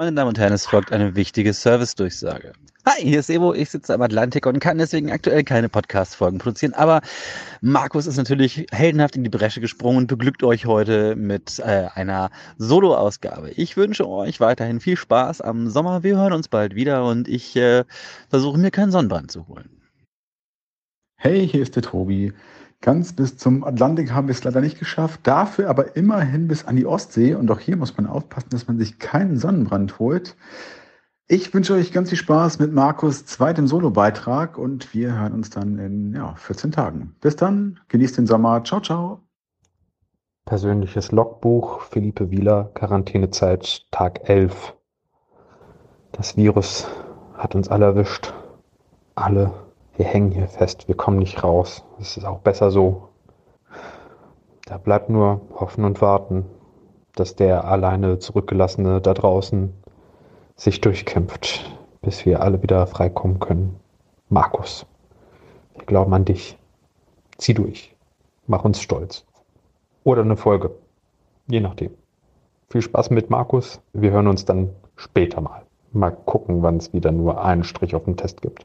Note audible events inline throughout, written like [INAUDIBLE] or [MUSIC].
Meine Damen und Herren, es folgt eine wichtige Service-Durchsage. Hi, hier ist Evo, ich sitze am Atlantik und kann deswegen aktuell keine Podcast-Folgen produzieren, aber Markus ist natürlich heldenhaft in die Bresche gesprungen und beglückt euch heute mit äh, einer Solo-Ausgabe. Ich wünsche euch weiterhin viel Spaß am Sommer, wir hören uns bald wieder und ich äh, versuche mir keinen Sonnenbrand zu holen. Hey, hier ist der Tobi. Ganz bis zum Atlantik haben wir es leider nicht geschafft, dafür aber immerhin bis an die Ostsee. Und auch hier muss man aufpassen, dass man sich keinen Sonnenbrand holt. Ich wünsche euch ganz viel Spaß mit Markus zweitem Solo-Beitrag und wir hören uns dann in ja, 14 Tagen. Bis dann, genießt den Sommer. Ciao, ciao. Persönliches Logbuch, Philippe Wieler, Quarantänezeit, Tag 11. Das Virus hat uns alle erwischt. Alle wir hängen hier fest, wir kommen nicht raus. Es ist auch besser so. Da bleibt nur hoffen und warten, dass der alleine zurückgelassene da draußen sich durchkämpft, bis wir alle wieder freikommen können. Markus, wir glauben an dich. Zieh durch. Mach uns stolz. Oder eine Folge. Je nachdem. Viel Spaß mit Markus. Wir hören uns dann später mal. Mal gucken, wann es wieder nur einen Strich auf dem Test gibt.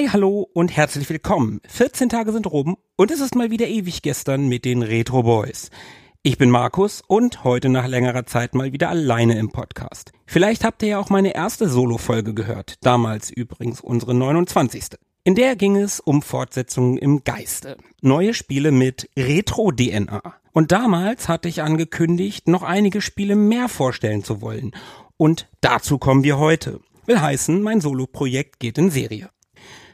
Hi, hallo und herzlich willkommen. 14 Tage sind rum und es ist mal wieder ewig gestern mit den Retro Boys. Ich bin Markus und heute nach längerer Zeit mal wieder alleine im Podcast. Vielleicht habt ihr ja auch meine erste Solo-Folge gehört, damals übrigens unsere 29. In der ging es um Fortsetzungen im Geiste. Neue Spiele mit Retro-DNA. Und damals hatte ich angekündigt, noch einige Spiele mehr vorstellen zu wollen. Und dazu kommen wir heute. Will heißen, mein Solo-Projekt geht in Serie.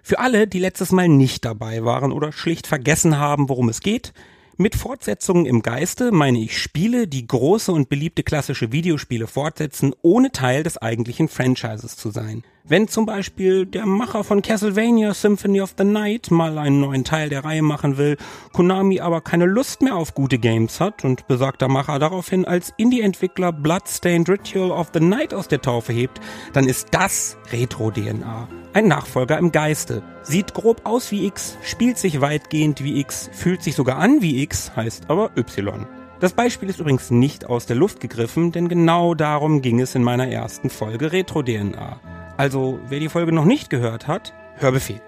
Für alle, die letztes Mal nicht dabei waren oder schlicht vergessen haben, worum es geht, mit Fortsetzungen im Geiste meine ich Spiele, die große und beliebte klassische Videospiele fortsetzen, ohne Teil des eigentlichen Franchises zu sein. Wenn zum Beispiel der Macher von Castlevania Symphony of the Night mal einen neuen Teil der Reihe machen will, Konami aber keine Lust mehr auf gute Games hat und besagter Macher daraufhin als Indie-Entwickler Bloodstained Ritual of the Night aus der Taufe hebt, dann ist das Retro-DNA. Ein Nachfolger im Geiste. Sieht grob aus wie X, spielt sich weitgehend wie X, fühlt sich sogar an wie X, heißt aber Y. Das Beispiel ist übrigens nicht aus der Luft gegriffen, denn genau darum ging es in meiner ersten Folge Retro DNA. Also, wer die Folge noch nicht gehört hat, Hörbefehl.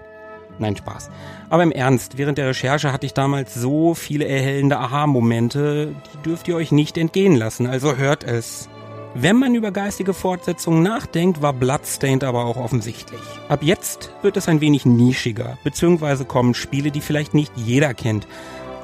Nein, Spaß. Aber im Ernst, während der Recherche hatte ich damals so viele erhellende Aha-Momente, die dürft ihr euch nicht entgehen lassen, also hört es. Wenn man über geistige Fortsetzungen nachdenkt, war Bloodstained aber auch offensichtlich. Ab jetzt wird es ein wenig nischiger, beziehungsweise kommen Spiele, die vielleicht nicht jeder kennt.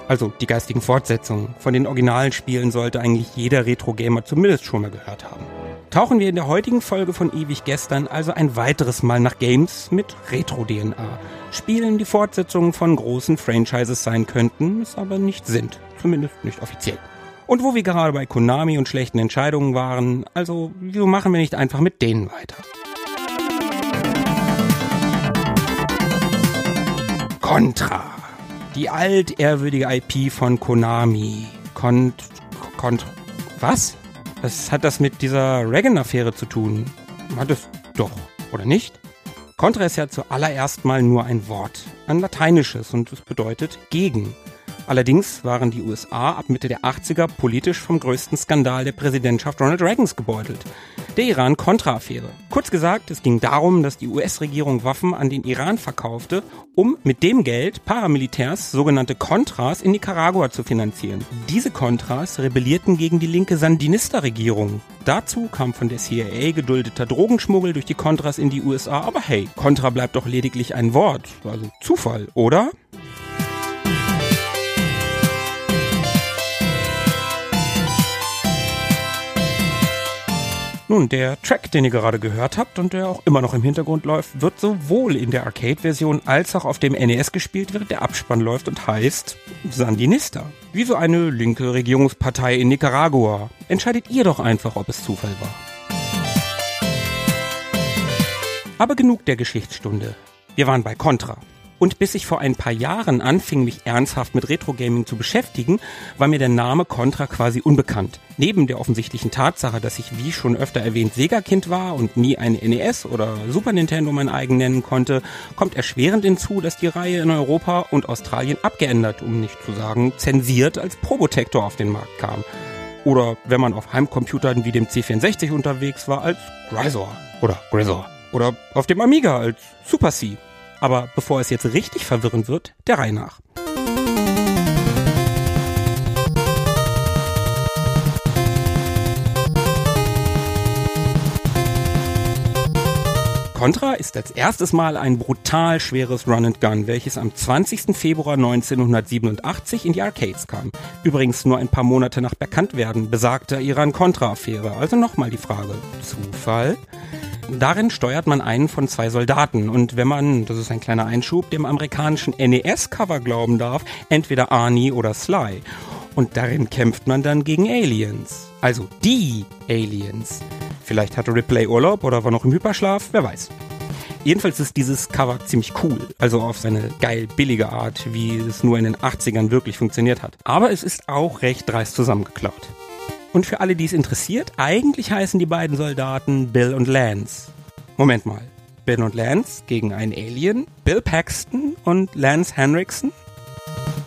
Also die geistigen Fortsetzungen. Von den originalen Spielen sollte eigentlich jeder Retro-Gamer zumindest schon mal gehört haben tauchen wir in der heutigen Folge von Ewig Gestern also ein weiteres Mal nach Games mit Retro-DNA. Spielen, die Fortsetzungen von großen Franchises sein könnten, es aber nicht sind. Zumindest nicht offiziell. Und wo wir gerade bei Konami und schlechten Entscheidungen waren, also wieso machen wir nicht einfach mit denen weiter? Contra. Die altehrwürdige IP von Konami. Kont... Kont... Was? Was hat das mit dieser Reagan-Affäre zu tun? Hat es doch, oder nicht? Contra ist ja zuallererst mal nur ein Wort, ein lateinisches und es bedeutet gegen. Allerdings waren die USA ab Mitte der 80er politisch vom größten Skandal der Präsidentschaft Ronald Reagans gebeutelt. Der Iran-Contra-Affäre. Kurz gesagt, es ging darum, dass die US-Regierung Waffen an den Iran verkaufte, um mit dem Geld Paramilitärs, sogenannte Contras, in Nicaragua zu finanzieren. Diese Contras rebellierten gegen die linke Sandinista-Regierung. Dazu kam von der CIA geduldeter Drogenschmuggel durch die Contras in die USA, aber hey, Contra bleibt doch lediglich ein Wort. Also Zufall, oder? Nun, der Track, den ihr gerade gehört habt und der auch immer noch im Hintergrund läuft, wird sowohl in der Arcade-Version als auch auf dem NES gespielt, während der Abspann läuft und heißt Sandinista. Wie so eine linke Regierungspartei in Nicaragua. Entscheidet ihr doch einfach, ob es Zufall war. Aber genug der Geschichtsstunde. Wir waren bei Contra. Und bis ich vor ein paar Jahren anfing, mich ernsthaft mit Retro-Gaming zu beschäftigen, war mir der Name Contra quasi unbekannt. Neben der offensichtlichen Tatsache, dass ich wie schon öfter erwähnt Sega-Kind war und nie ein NES oder Super Nintendo mein eigen nennen konnte, kommt erschwerend hinzu, dass die Reihe in Europa und Australien abgeändert, um nicht zu sagen zensiert, als Probotector auf den Markt kam. Oder wenn man auf Heimcomputern wie dem C64 unterwegs war, als Grisor oder Grisor. Oder auf dem Amiga als Super C. Aber bevor es jetzt richtig verwirrend wird, der Reihe nach. Contra ist als erstes Mal ein brutal schweres Run-and-Gun, welches am 20. Februar 1987 in die Arcades kam. Übrigens nur ein paar Monate nach Bekanntwerden besagter Iran-Contra-Affäre. Also nochmal die Frage, Zufall? Darin steuert man einen von zwei Soldaten und wenn man, das ist ein kleiner Einschub, dem amerikanischen NES-Cover glauben darf, entweder Arnie oder Sly. Und darin kämpft man dann gegen Aliens. Also die Aliens. Vielleicht hatte Ripley Urlaub oder war noch im Hyperschlaf, wer weiß. Jedenfalls ist dieses Cover ziemlich cool, also auf seine geil billige Art, wie es nur in den 80ern wirklich funktioniert hat. Aber es ist auch recht dreist zusammengeklaut. Und für alle, die es interessiert, eigentlich heißen die beiden Soldaten Bill und Lance. Moment mal. Bill und Lance gegen einen Alien, Bill Paxton und Lance Henriksen?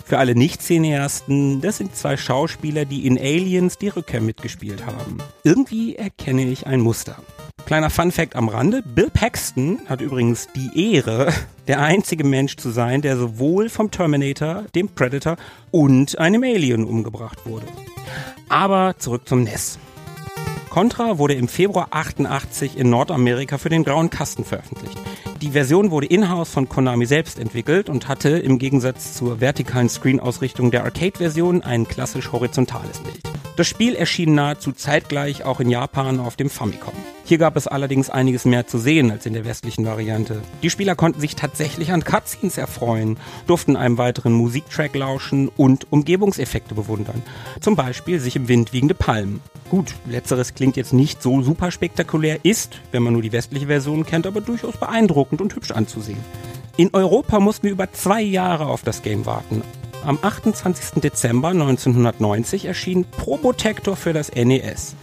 Für alle Nicht-Cineasten, das sind zwei Schauspieler, die in Aliens die Rückkehr mitgespielt haben. Irgendwie erkenne ich ein Muster. Kleiner Fun-Fact am Rande: Bill Paxton hat übrigens die Ehre, [LAUGHS] der einzige Mensch zu sein, der sowohl vom Terminator, dem Predator und einem Alien umgebracht wurde. Aber zurück zum NES. Contra wurde im Februar 88 in Nordamerika für den grauen Kasten veröffentlicht. Die Version wurde in-house von Konami selbst entwickelt und hatte im Gegensatz zur vertikalen Screen-Ausrichtung der Arcade-Version ein klassisch horizontales Bild. Das Spiel erschien nahezu zeitgleich auch in Japan auf dem Famicom. Hier gab es allerdings einiges mehr zu sehen als in der westlichen Variante. Die Spieler konnten sich tatsächlich an Cutscenes erfreuen, durften einem weiteren Musiktrack lauschen und Umgebungseffekte bewundern. Zum Beispiel sich im Wind wiegende Palmen. Gut, letzteres klingt jetzt nicht so super spektakulär, ist, wenn man nur die westliche Version kennt, aber durchaus beeindruckend und hübsch anzusehen. In Europa mussten wir über zwei Jahre auf das Game warten. Am 28. Dezember 1990 erschien Probotector für das NES.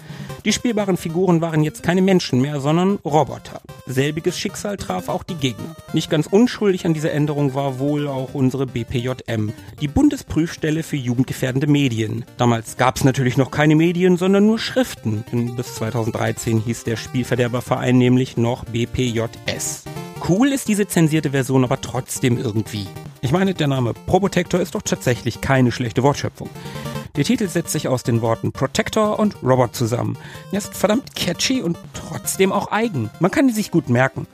Die spielbaren Figuren waren jetzt keine Menschen mehr, sondern Roboter. Selbiges Schicksal traf auch die Gegner. Nicht ganz unschuldig an dieser Änderung war wohl auch unsere BPJM, die Bundesprüfstelle für jugendgefährdende Medien. Damals gab es natürlich noch keine Medien, sondern nur Schriften. Denn bis 2013 hieß der Spielverderberverein nämlich noch BPJS. Cool ist diese zensierte Version aber trotzdem irgendwie. Ich meine, der Name Probotector ist doch tatsächlich keine schlechte Wortschöpfung. Der Titel setzt sich aus den Worten Protector und Robot zusammen. Er ist verdammt catchy und trotzdem auch eigen. Man kann ihn sich gut merken.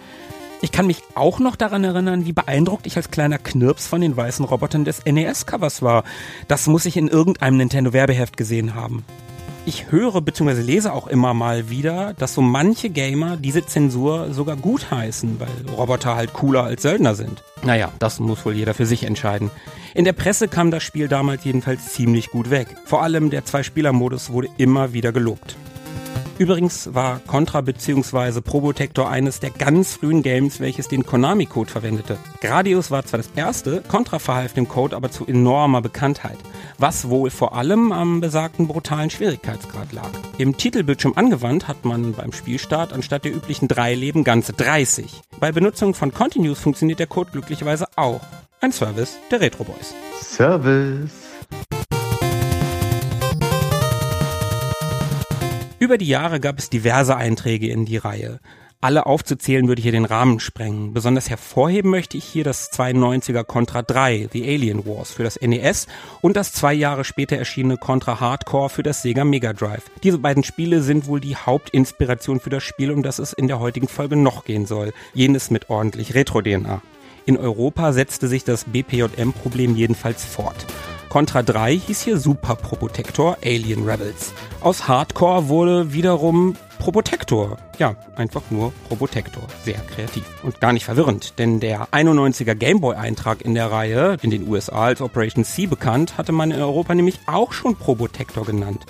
Ich kann mich auch noch daran erinnern, wie beeindruckt ich als kleiner Knirps von den weißen Robotern des NES-Covers war. Das muss ich in irgendeinem Nintendo-Werbeheft gesehen haben. Ich höre bzw. lese auch immer mal wieder, dass so manche Gamer diese Zensur sogar gut heißen, weil Roboter halt cooler als Söldner sind. Naja, das muss wohl jeder für sich entscheiden. In der Presse kam das Spiel damals jedenfalls ziemlich gut weg. Vor allem der Zwei-Spieler-Modus wurde immer wieder gelobt. Übrigens war Contra bzw. Probotector eines der ganz frühen Games, welches den Konami-Code verwendete. Gradius war zwar das erste, Contra verhalf dem Code aber zu enormer Bekanntheit, was wohl vor allem am besagten brutalen Schwierigkeitsgrad lag. Im Titelbildschirm angewandt hat man beim Spielstart anstatt der üblichen drei Leben ganze 30. Bei Benutzung von Continuous funktioniert der Code glücklicherweise auch. Ein Service der Retro Boys. Service. Über die Jahre gab es diverse Einträge in die Reihe. Alle aufzuzählen würde hier den Rahmen sprengen. Besonders hervorheben möchte ich hier das 92er Contra 3, The Alien Wars für das NES und das zwei Jahre später erschienene Contra Hardcore für das Sega Mega Drive. Diese beiden Spiele sind wohl die Hauptinspiration für das Spiel, um das es in der heutigen Folge noch gehen soll. Jenes mit ordentlich Retro-DNA. In Europa setzte sich das BPJM-Problem jedenfalls fort. Contra 3 hieß hier Super Probotector Alien Rebels. Aus Hardcore wurde wiederum Probotector. Ja, einfach nur Probotector. Sehr kreativ. Und gar nicht verwirrend, denn der 91er Gameboy-Eintrag in der Reihe, in den USA als Operation C bekannt, hatte man in Europa nämlich auch schon Probotector genannt.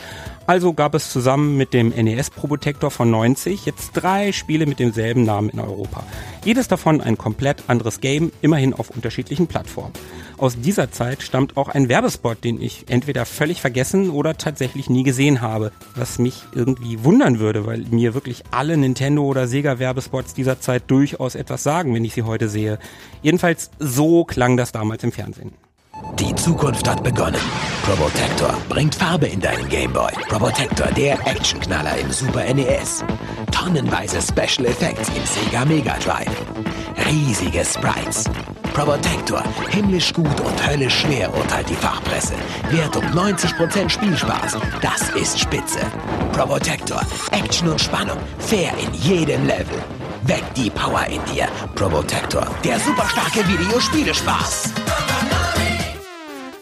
Also gab es zusammen mit dem NES Probotector von 90 jetzt drei Spiele mit demselben Namen in Europa. Jedes davon ein komplett anderes Game, immerhin auf unterschiedlichen Plattformen. Aus dieser Zeit stammt auch ein Werbespot, den ich entweder völlig vergessen oder tatsächlich nie gesehen habe, was mich irgendwie wundern würde, weil mir wirklich alle Nintendo oder Sega Werbespots dieser Zeit durchaus etwas sagen, wenn ich sie heute sehe. Jedenfalls so klang das damals im Fernsehen. Die Zukunft hat begonnen. Probotector bringt Farbe in deinen Gameboy. Probotector, der Actionknaller im Super NES. Tonnenweise Special Effects im Sega Mega Drive. Riesige Sprites. Probotector, himmlisch gut und höllisch schwer, urteilt die Fachpresse. Wert um 90% Spielspaß. Das ist Spitze. Probotector, Action und Spannung, fair in jedem Level. Weck die Power in dir. Probotector, der superstarke Videospielespaß.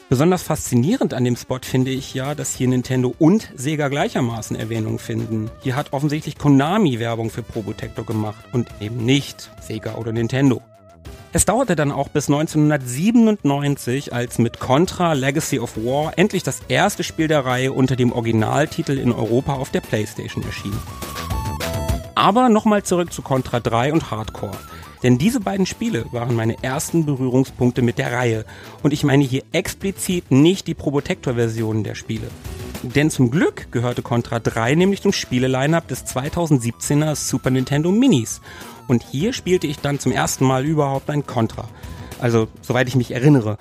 Besonders faszinierend an dem Spot finde ich ja, dass hier Nintendo und Sega gleichermaßen Erwähnung finden. Hier hat offensichtlich Konami Werbung für Probotector gemacht und eben nicht Sega oder Nintendo. Es dauerte dann auch bis 1997, als mit Contra Legacy of War endlich das erste Spiel der Reihe unter dem Originaltitel in Europa auf der PlayStation erschien. Aber nochmal zurück zu Contra 3 und Hardcore. Denn diese beiden Spiele waren meine ersten Berührungspunkte mit der Reihe. Und ich meine hier explizit nicht die Probotector-Versionen der Spiele. Denn zum Glück gehörte Contra 3 nämlich zum Spielelineup des 2017er Super Nintendo Minis. Und hier spielte ich dann zum ersten Mal überhaupt ein Contra. Also, soweit ich mich erinnere.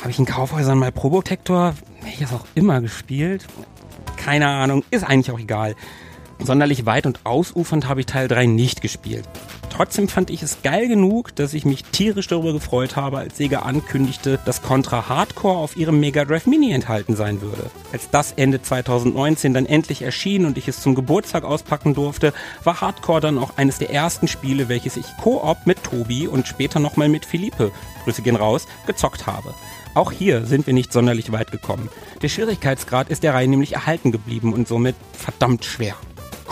Habe ich in Kaufhäusern mal Probotector, welches auch immer, gespielt? Keine Ahnung, ist eigentlich auch egal. Sonderlich weit und ausufernd habe ich Teil 3 nicht gespielt. Trotzdem fand ich es geil genug, dass ich mich tierisch darüber gefreut habe, als Sega ankündigte, dass Contra Hardcore auf ihrem Mega Drive Mini enthalten sein würde. Als das Ende 2019 dann endlich erschien und ich es zum Geburtstag auspacken durfte, war Hardcore dann auch eines der ersten Spiele, welches ich Koop mit Tobi und später nochmal mit Philippe, Grüße gehen raus, gezockt habe. Auch hier sind wir nicht sonderlich weit gekommen. Der Schwierigkeitsgrad ist der Reihe nämlich erhalten geblieben und somit verdammt schwer.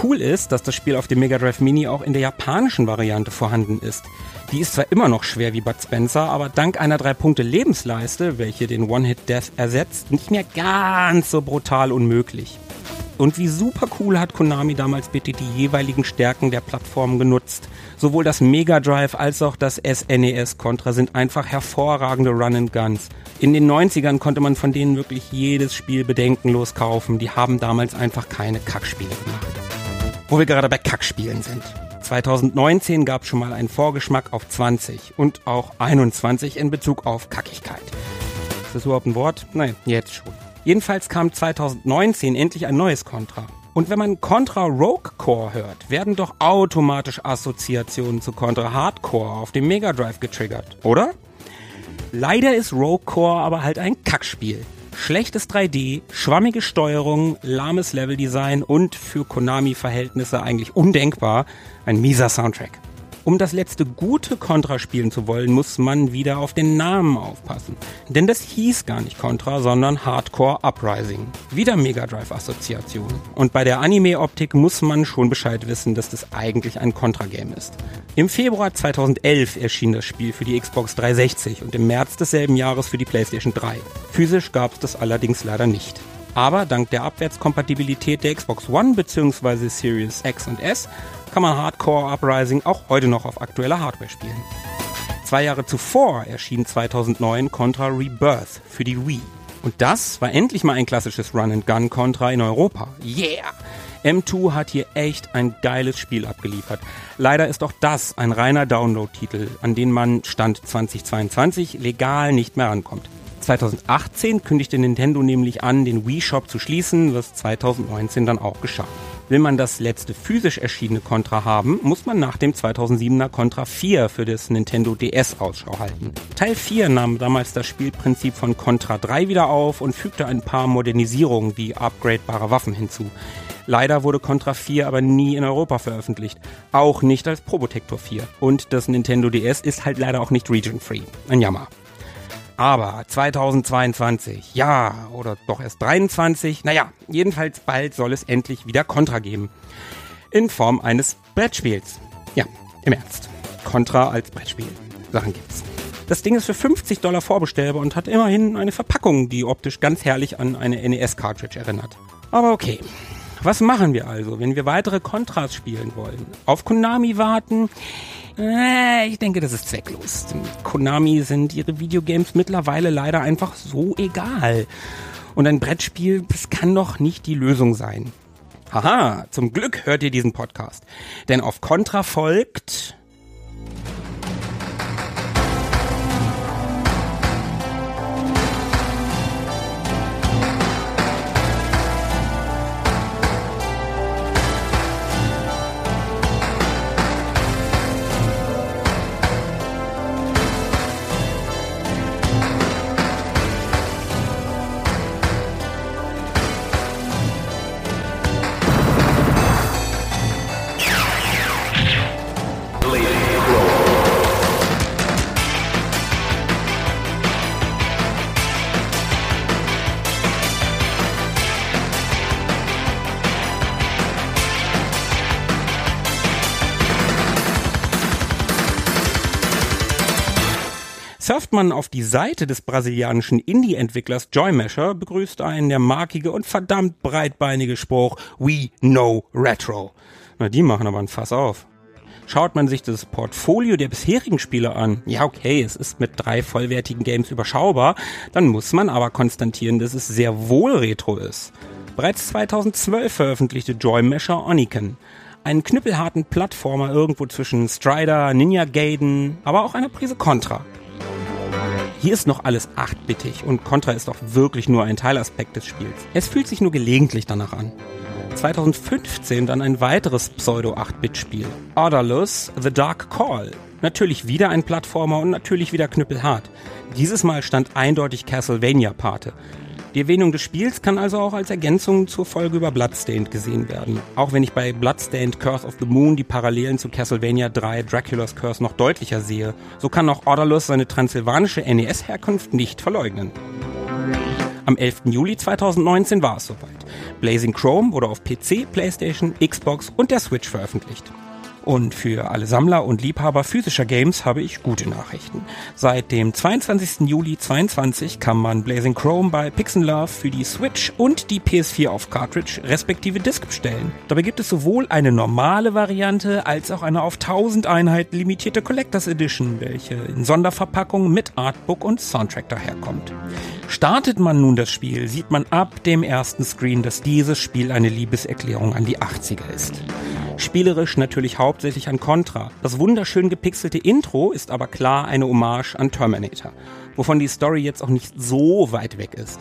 Cool ist, dass das Spiel auf dem Mega Drive Mini auch in der japanischen Variante vorhanden ist. Die ist zwar immer noch schwer wie Bud Spencer, aber dank einer 3-Punkte-Lebensleiste, welche den One-Hit-Death ersetzt, nicht mehr ganz so brutal unmöglich. Und wie super cool hat Konami damals bitte die jeweiligen Stärken der Plattformen genutzt. Sowohl das Mega Drive als auch das SNES Contra sind einfach hervorragende Run-and-Guns. In den 90ern konnte man von denen wirklich jedes Spiel bedenkenlos kaufen. Die haben damals einfach keine Kackspiele gemacht. Wo wir gerade bei Kackspielen sind. 2019 gab es schon mal einen Vorgeschmack auf 20 und auch 21 in Bezug auf Kackigkeit. Ist das überhaupt ein Wort? Nein, jetzt schon. Jedenfalls kam 2019 endlich ein neues Contra. Und wenn man Contra Rogue Core hört, werden doch automatisch Assoziationen zu Contra Hardcore auf dem Mega Drive getriggert, oder? Leider ist Rogue Core aber halt ein Kackspiel. Schlechtes 3D, schwammige Steuerung, lahmes Leveldesign und für Konami-Verhältnisse eigentlich undenkbar ein mieser Soundtrack. Um das letzte gute Contra spielen zu wollen, muss man wieder auf den Namen aufpassen. Denn das hieß gar nicht Contra, sondern Hardcore Uprising. Wieder Mega Drive Assoziation. Und bei der Anime-Optik muss man schon Bescheid wissen, dass das eigentlich ein Contra-Game ist. Im Februar 2011 erschien das Spiel für die Xbox 360 und im März desselben Jahres für die PlayStation 3. Physisch gab es das allerdings leider nicht. Aber dank der Abwärtskompatibilität der Xbox One bzw. Series X und S kann man Hardcore Uprising auch heute noch auf aktueller Hardware spielen. Zwei Jahre zuvor erschien 2009 Contra Rebirth für die Wii. Und das war endlich mal ein klassisches Run-and-Gun Contra in Europa. Yeah! M2 hat hier echt ein geiles Spiel abgeliefert. Leider ist auch das ein reiner Download-Titel, an den man Stand 2022 legal nicht mehr rankommt. 2018 kündigte Nintendo nämlich an, den Wii Shop zu schließen, was 2019 dann auch geschah. Will man das letzte physisch erschienene Contra haben, muss man nach dem 2007er Contra 4 für das Nintendo DS Ausschau halten. Teil 4 nahm damals das Spielprinzip von Contra 3 wieder auf und fügte ein paar Modernisierungen wie upgradebare Waffen hinzu. Leider wurde Contra 4 aber nie in Europa veröffentlicht. Auch nicht als Probotector 4. Und das Nintendo DS ist halt leider auch nicht region-free. Ein Jammer. Aber 2022, ja, oder doch erst 23, naja, jedenfalls bald soll es endlich wieder Contra geben. in Form eines Brettspiels. Ja, im Ernst. Contra als Brettspiel. Sachen gibt's. Das Ding ist für 50 Dollar vorbestellbar und hat immerhin eine Verpackung, die optisch ganz herrlich an eine NES-Cartridge erinnert. Aber okay. Was machen wir also, wenn wir weitere Contras spielen wollen? Auf Konami warten? Äh, ich denke, das ist zwecklos. Konami sind ihre Videogames mittlerweile leider einfach so egal. Und ein Brettspiel, das kann doch nicht die Lösung sein. Haha, zum Glück hört ihr diesen Podcast. Denn auf Contra folgt Surft man auf die Seite des brasilianischen Indie-Entwicklers Joymasher, begrüßt einen der markige und verdammt breitbeinige Spruch We know Retro. Na, die machen aber ein Fass auf. Schaut man sich das Portfolio der bisherigen Spiele an, ja okay, es ist mit drei vollwertigen Games überschaubar, dann muss man aber konstatieren, dass es sehr wohl Retro ist. Bereits 2012 veröffentlichte Joymasher Oniken, einen knüppelharten Plattformer irgendwo zwischen Strider, Ninja Gaiden, aber auch einer Prise Contra. Hier ist noch alles 8-bittig und Contra ist auch wirklich nur ein Teilaspekt des Spiels. Es fühlt sich nur gelegentlich danach an. 2015 dann ein weiteres Pseudo-8-Bit-Spiel. Orderless The Dark Call. Natürlich wieder ein Plattformer und natürlich wieder knüppelhart. Dieses Mal stand eindeutig Castlevania Pate. Die Erwähnung des Spiels kann also auch als Ergänzung zur Folge über Bloodstained gesehen werden. Auch wenn ich bei Bloodstained Curse of the Moon die Parallelen zu Castlevania 3 Dracula's Curse noch deutlicher sehe, so kann auch Orderless seine transsilvanische NES-Herkunft nicht verleugnen. Am 11. Juli 2019 war es soweit. Blazing Chrome wurde auf PC, PlayStation, Xbox und der Switch veröffentlicht. Und für alle Sammler und Liebhaber physischer Games habe ich gute Nachrichten. Seit dem 22. Juli 2022 kann man Blazing Chrome bei Pixel für die Switch und die PS4 auf Cartridge respektive Disc bestellen. Dabei gibt es sowohl eine normale Variante als auch eine auf 1000 Einheiten limitierte Collectors Edition, welche in Sonderverpackung mit Artbook und Soundtrack daherkommt. Startet man nun das Spiel, sieht man ab dem ersten Screen, dass dieses Spiel eine Liebeserklärung an die 80er ist. Spielerisch natürlich hauptsächlich an Contra. Das wunderschön gepixelte Intro ist aber klar eine Hommage an Terminator, wovon die Story jetzt auch nicht so weit weg ist.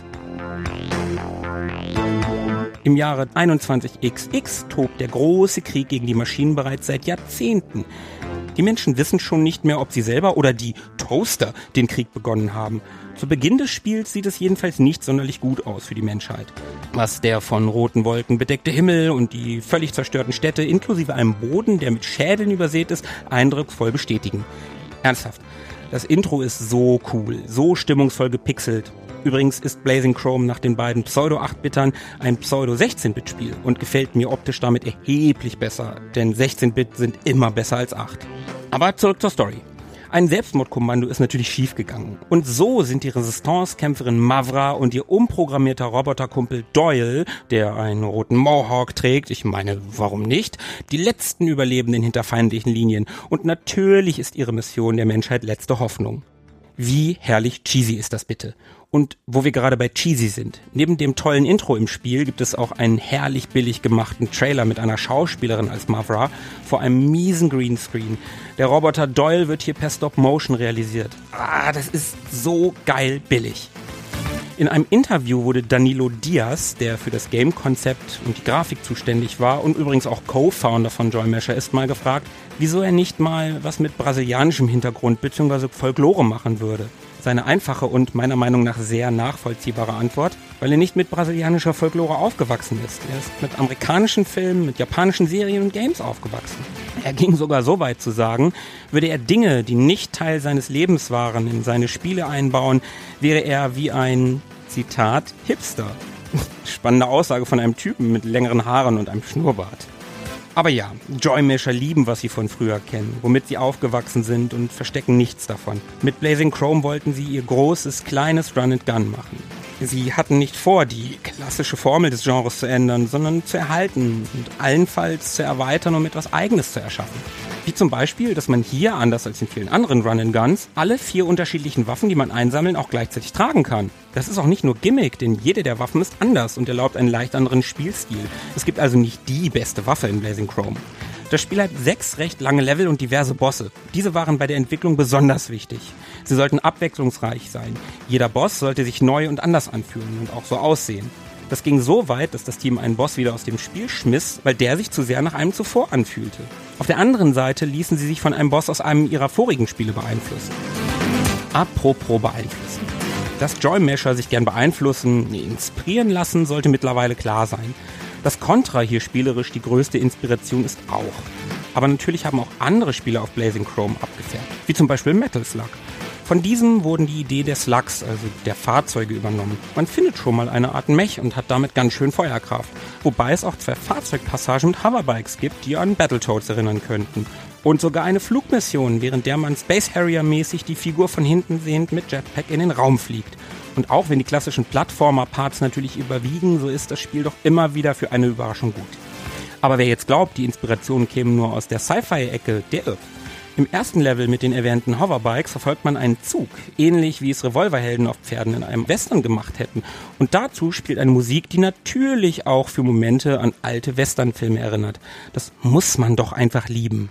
Im Jahre 21XX tobt der große Krieg gegen die Maschinen bereits seit Jahrzehnten. Die Menschen wissen schon nicht mehr, ob sie selber oder die Toaster den Krieg begonnen haben. Zu Beginn des Spiels sieht es jedenfalls nicht sonderlich gut aus für die Menschheit. Was der von roten Wolken bedeckte Himmel und die völlig zerstörten Städte inklusive einem Boden, der mit Schädeln übersät ist, eindrucksvoll bestätigen. Ernsthaft, das Intro ist so cool, so stimmungsvoll gepixelt. Übrigens ist Blazing Chrome nach den beiden Pseudo-8-Bittern ein Pseudo-16-Bit-Spiel und gefällt mir optisch damit erheblich besser, denn 16-Bit sind immer besser als 8. Aber zurück zur Story. Ein Selbstmordkommando ist natürlich schiefgegangen. Und so sind die Resistance-Kämpferin Mavra und ihr umprogrammierter Roboterkumpel Doyle, der einen roten Mohawk trägt, ich meine, warum nicht, die letzten Überlebenden hinter feindlichen Linien. Und natürlich ist ihre Mission der Menschheit letzte Hoffnung. Wie herrlich cheesy ist das bitte? Und wo wir gerade bei cheesy sind, neben dem tollen Intro im Spiel gibt es auch einen herrlich billig gemachten Trailer mit einer Schauspielerin als Mavra vor einem miesen Greenscreen. Der Roboter Doyle wird hier per Stop Motion realisiert. Ah, das ist so geil billig. In einem Interview wurde Danilo Diaz, der für das Game-Konzept und die Grafik zuständig war und übrigens auch Co-Founder von Joy Mesher ist, mal gefragt, wieso er nicht mal was mit brasilianischem Hintergrund bzw. Folklore machen würde. Seine einfache und meiner Meinung nach sehr nachvollziehbare Antwort, weil er nicht mit brasilianischer Folklore aufgewachsen ist. Er ist mit amerikanischen Filmen, mit japanischen Serien und Games aufgewachsen. Er ging sogar so weit zu sagen, würde er Dinge, die nicht Teil seines Lebens waren, in seine Spiele einbauen, wäre er wie ein, Zitat, Hipster. Spannende Aussage von einem Typen mit längeren Haaren und einem Schnurrbart. Aber ja, Joy-Mesher lieben, was sie von früher kennen, womit sie aufgewachsen sind und verstecken nichts davon. Mit Blazing Chrome wollten sie ihr großes, kleines Run-and-Gun machen. Sie hatten nicht vor, die klassische Formel des Genres zu ändern, sondern zu erhalten und allenfalls zu erweitern, um etwas Eigenes zu erschaffen. Wie zum Beispiel, dass man hier, anders als in vielen anderen Run-and-Guns, alle vier unterschiedlichen Waffen, die man einsammeln, auch gleichzeitig tragen kann. Das ist auch nicht nur Gimmick, denn jede der Waffen ist anders und erlaubt einen leicht anderen Spielstil. Es gibt also nicht die beste Waffe in Blazing Chrome. Das Spiel hat sechs recht lange Level und diverse Bosse. Diese waren bei der Entwicklung besonders wichtig. Sie sollten abwechslungsreich sein. Jeder Boss sollte sich neu und anders anfühlen und auch so aussehen. Das ging so weit, dass das Team einen Boss wieder aus dem Spiel schmiss, weil der sich zu sehr nach einem zuvor anfühlte. Auf der anderen Seite ließen sie sich von einem Boss aus einem ihrer vorigen Spiele beeinflussen. Apropos beeinflussen. Dass Joy Mesher sich gern beeinflussen, inspirieren lassen, sollte mittlerweile klar sein. Dass Contra hier spielerisch die größte Inspiration ist auch. Aber natürlich haben auch andere Spiele auf Blazing Chrome abgefärbt, wie zum Beispiel Metal Slug. Von diesem wurden die Idee der Slugs, also der Fahrzeuge, übernommen. Man findet schon mal eine Art Mech und hat damit ganz schön Feuerkraft. Wobei es auch zwei Fahrzeugpassagen mit Hoverbikes gibt, die an Battletoads erinnern könnten. Und sogar eine Flugmission, während der man Space Harrier mäßig die Figur von hinten sehend mit Jetpack in den Raum fliegt. Und auch wenn die klassischen Plattformer-Parts natürlich überwiegen, so ist das Spiel doch immer wieder für eine Überraschung gut. Aber wer jetzt glaubt, die Inspirationen kämen nur aus der Sci-Fi-Ecke, der irrt. Im ersten Level mit den erwähnten Hoverbikes verfolgt man einen Zug, ähnlich wie es Revolverhelden auf Pferden in einem Western gemacht hätten. Und dazu spielt eine Musik, die natürlich auch für Momente an alte Westernfilme erinnert. Das muss man doch einfach lieben.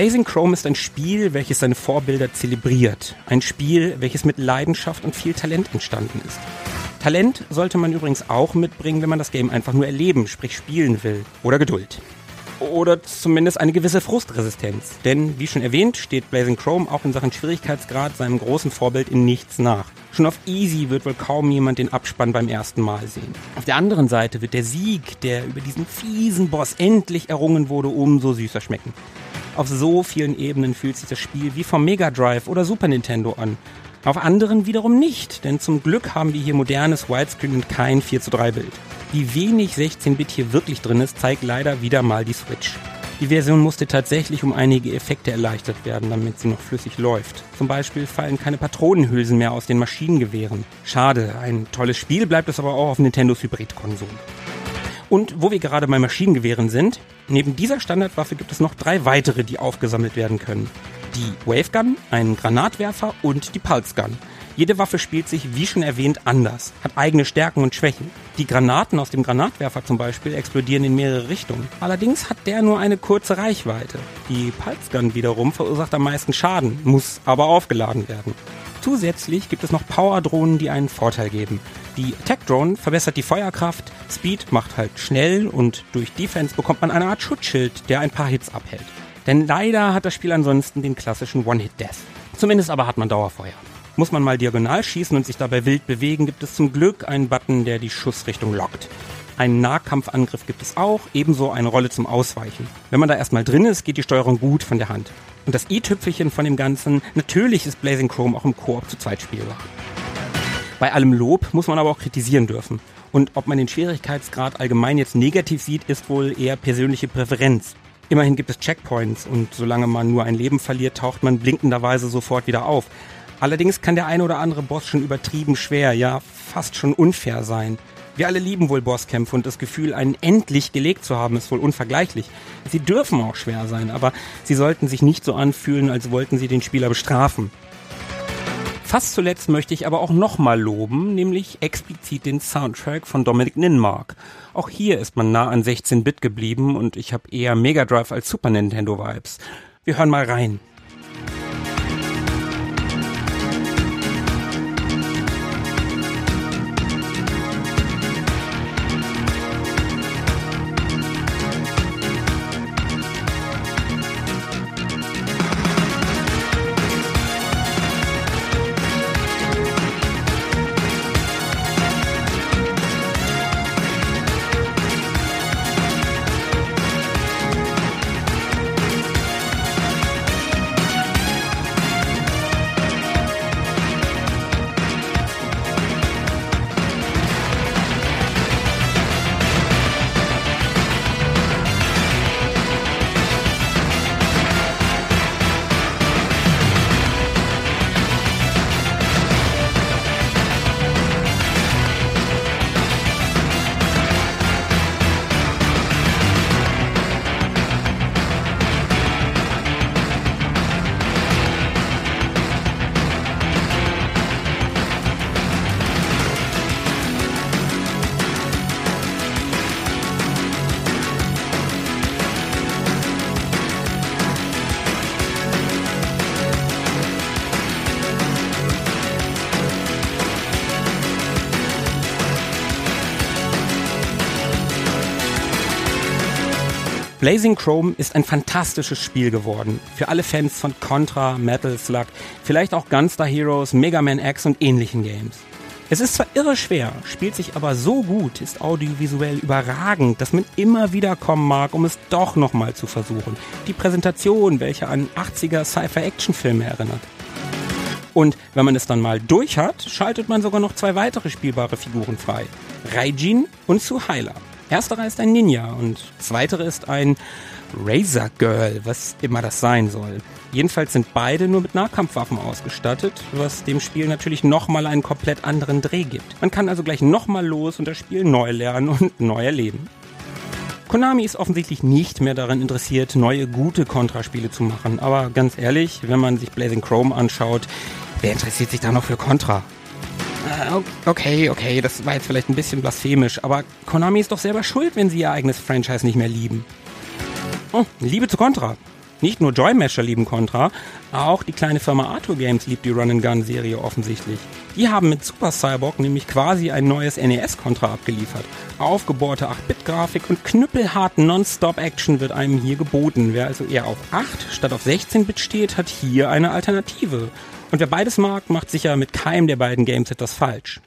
Blazing Chrome ist ein Spiel, welches seine Vorbilder zelebriert. Ein Spiel, welches mit Leidenschaft und viel Talent entstanden ist. Talent sollte man übrigens auch mitbringen, wenn man das Game einfach nur erleben, sprich spielen will. Oder Geduld. Oder zumindest eine gewisse Frustresistenz. Denn, wie schon erwähnt, steht Blazing Chrome auch in Sachen Schwierigkeitsgrad seinem großen Vorbild in nichts nach. Schon auf Easy wird wohl kaum jemand den Abspann beim ersten Mal sehen. Auf der anderen Seite wird der Sieg, der über diesen fiesen Boss endlich errungen wurde, umso süßer schmecken. Auf so vielen Ebenen fühlt sich das Spiel wie vom Mega Drive oder Super Nintendo an. Auf anderen wiederum nicht, denn zum Glück haben wir hier modernes Widescreen und kein 4 zu 3 Bild. Wie wenig 16-Bit hier wirklich drin ist, zeigt leider wieder mal die Switch. Die Version musste tatsächlich um einige Effekte erleichtert werden, damit sie noch flüssig läuft. Zum Beispiel fallen keine Patronenhülsen mehr aus den Maschinengewehren. Schade, ein tolles Spiel bleibt es aber auch auf Nintendos Hybrid-Konsole. Und wo wir gerade bei Maschinengewehren sind, neben dieser Standardwaffe gibt es noch drei weitere, die aufgesammelt werden können. Die Wave Gun, einen Granatwerfer und die Pulse Gun. Jede Waffe spielt sich, wie schon erwähnt, anders, hat eigene Stärken und Schwächen. Die Granaten aus dem Granatwerfer zum Beispiel explodieren in mehrere Richtungen. Allerdings hat der nur eine kurze Reichweite. Die Pulse Gun wiederum verursacht am meisten Schaden, muss aber aufgeladen werden. Zusätzlich gibt es noch Power-Drohnen, die einen Vorteil geben. Die Attack Drone verbessert die Feuerkraft, Speed macht halt schnell und durch Defense bekommt man eine Art Schutzschild, der ein paar Hits abhält. Denn leider hat das Spiel ansonsten den klassischen One-Hit-Death. Zumindest aber hat man Dauerfeuer. Muss man mal diagonal schießen und sich dabei wild bewegen, gibt es zum Glück einen Button, der die Schussrichtung lockt. Einen Nahkampfangriff gibt es auch, ebenso eine Rolle zum Ausweichen. Wenn man da erstmal drin ist, geht die Steuerung gut von der Hand. Und das i-Tüpfelchen von dem Ganzen, natürlich ist Blazing Chrome auch im Koop zu zweit spielbar. Bei allem Lob muss man aber auch kritisieren dürfen. Und ob man den Schwierigkeitsgrad allgemein jetzt negativ sieht, ist wohl eher persönliche Präferenz. Immerhin gibt es Checkpoints und solange man nur ein Leben verliert, taucht man blinkenderweise sofort wieder auf. Allerdings kann der eine oder andere Boss schon übertrieben schwer, ja fast schon unfair sein. Wir alle lieben wohl Bosskämpfe und das Gefühl, einen endlich gelegt zu haben, ist wohl unvergleichlich. Sie dürfen auch schwer sein, aber sie sollten sich nicht so anfühlen, als wollten sie den Spieler bestrafen. Fast zuletzt möchte ich aber auch nochmal loben, nämlich explizit den Soundtrack von Dominic Ninmark. Auch hier ist man nah an 16-Bit geblieben und ich habe eher Mega Drive als Super Nintendo Vibes. Wir hören mal rein. Blazing Chrome ist ein fantastisches Spiel geworden. Für alle Fans von Contra, Metal Slug, vielleicht auch Gunstar Heroes, Mega Man X und ähnlichen Games. Es ist zwar irre schwer, spielt sich aber so gut, ist audiovisuell überragend, dass man immer wieder kommen mag, um es doch nochmal zu versuchen. Die Präsentation, welche an 80er Sci-Fi-Action-Filme erinnert. Und wenn man es dann mal durch hat, schaltet man sogar noch zwei weitere spielbare Figuren frei. Raijin und Suhaila. Ersterer ist ein Ninja und zweitere ist ein Razor Girl, was immer das sein soll. Jedenfalls sind beide nur mit Nahkampfwaffen ausgestattet, was dem Spiel natürlich nochmal einen komplett anderen Dreh gibt. Man kann also gleich nochmal los und das Spiel neu lernen und [LAUGHS] neu erleben. Konami ist offensichtlich nicht mehr daran interessiert, neue gute Contra-Spiele zu machen. Aber ganz ehrlich, wenn man sich Blazing Chrome anschaut, wer interessiert sich da noch für Contra? Äh, okay, okay, das war jetzt vielleicht ein bisschen blasphemisch, aber Konami ist doch selber schuld, wenn sie ihr eigenes Franchise nicht mehr lieben. Oh, Liebe zu Contra. Nicht nur Joymasher lieben Contra, auch die kleine Firma Arthur Games liebt die Run-and-Gun-Serie offensichtlich. Die haben mit Super Cyborg nämlich quasi ein neues NES-Contra abgeliefert. Aufgebohrte 8-Bit-Grafik und knüppelhart Non-Stop-Action wird einem hier geboten. Wer also eher auf 8 statt auf 16-Bit steht, hat hier eine Alternative. Und wer beides mag, macht sicher mit keinem der beiden Games etwas falsch.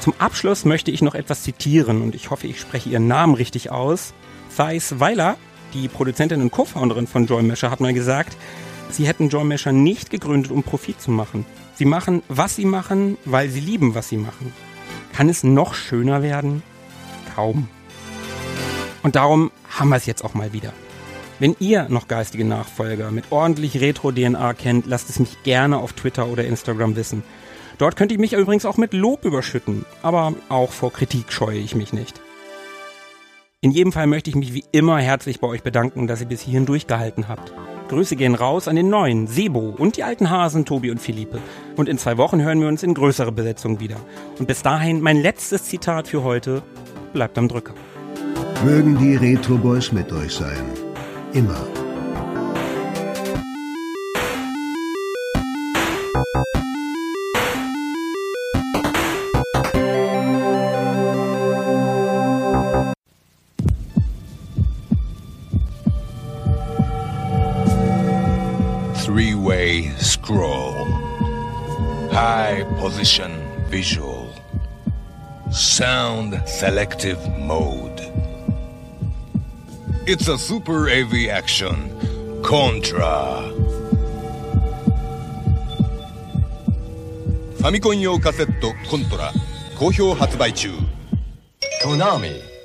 Zum Abschluss möchte ich noch etwas zitieren und ich hoffe, ich spreche ihren Namen richtig aus. Thais Weiler, die Produzentin und Co-Founderin von Joy hat mal gesagt, sie hätten Joy nicht gegründet, um Profit zu machen. Sie machen, was sie machen, weil sie lieben, was sie machen. Kann es noch schöner werden? Kaum. Und darum haben wir es jetzt auch mal wieder. Wenn ihr noch geistige Nachfolger mit ordentlich Retro-DNA kennt, lasst es mich gerne auf Twitter oder Instagram wissen. Dort könnt ihr mich übrigens auch mit Lob überschütten, aber auch vor Kritik scheue ich mich nicht. In jedem Fall möchte ich mich wie immer herzlich bei euch bedanken, dass ihr bis hierhin durchgehalten habt. Grüße gehen raus an den neuen, Sebo und die alten Hasen, Tobi und Philippe. Und in zwei Wochen hören wir uns in größere Besetzung wieder. Und bis dahin mein letztes Zitat für heute. Bleibt am Drücker. Mögen die Retro Boys mit euch sein immer. Three-way scroll. High position visual. Sound selective mode. It's a super AV action. Contra. ファミコン用カセットコントラ好評発売中。トゥナミ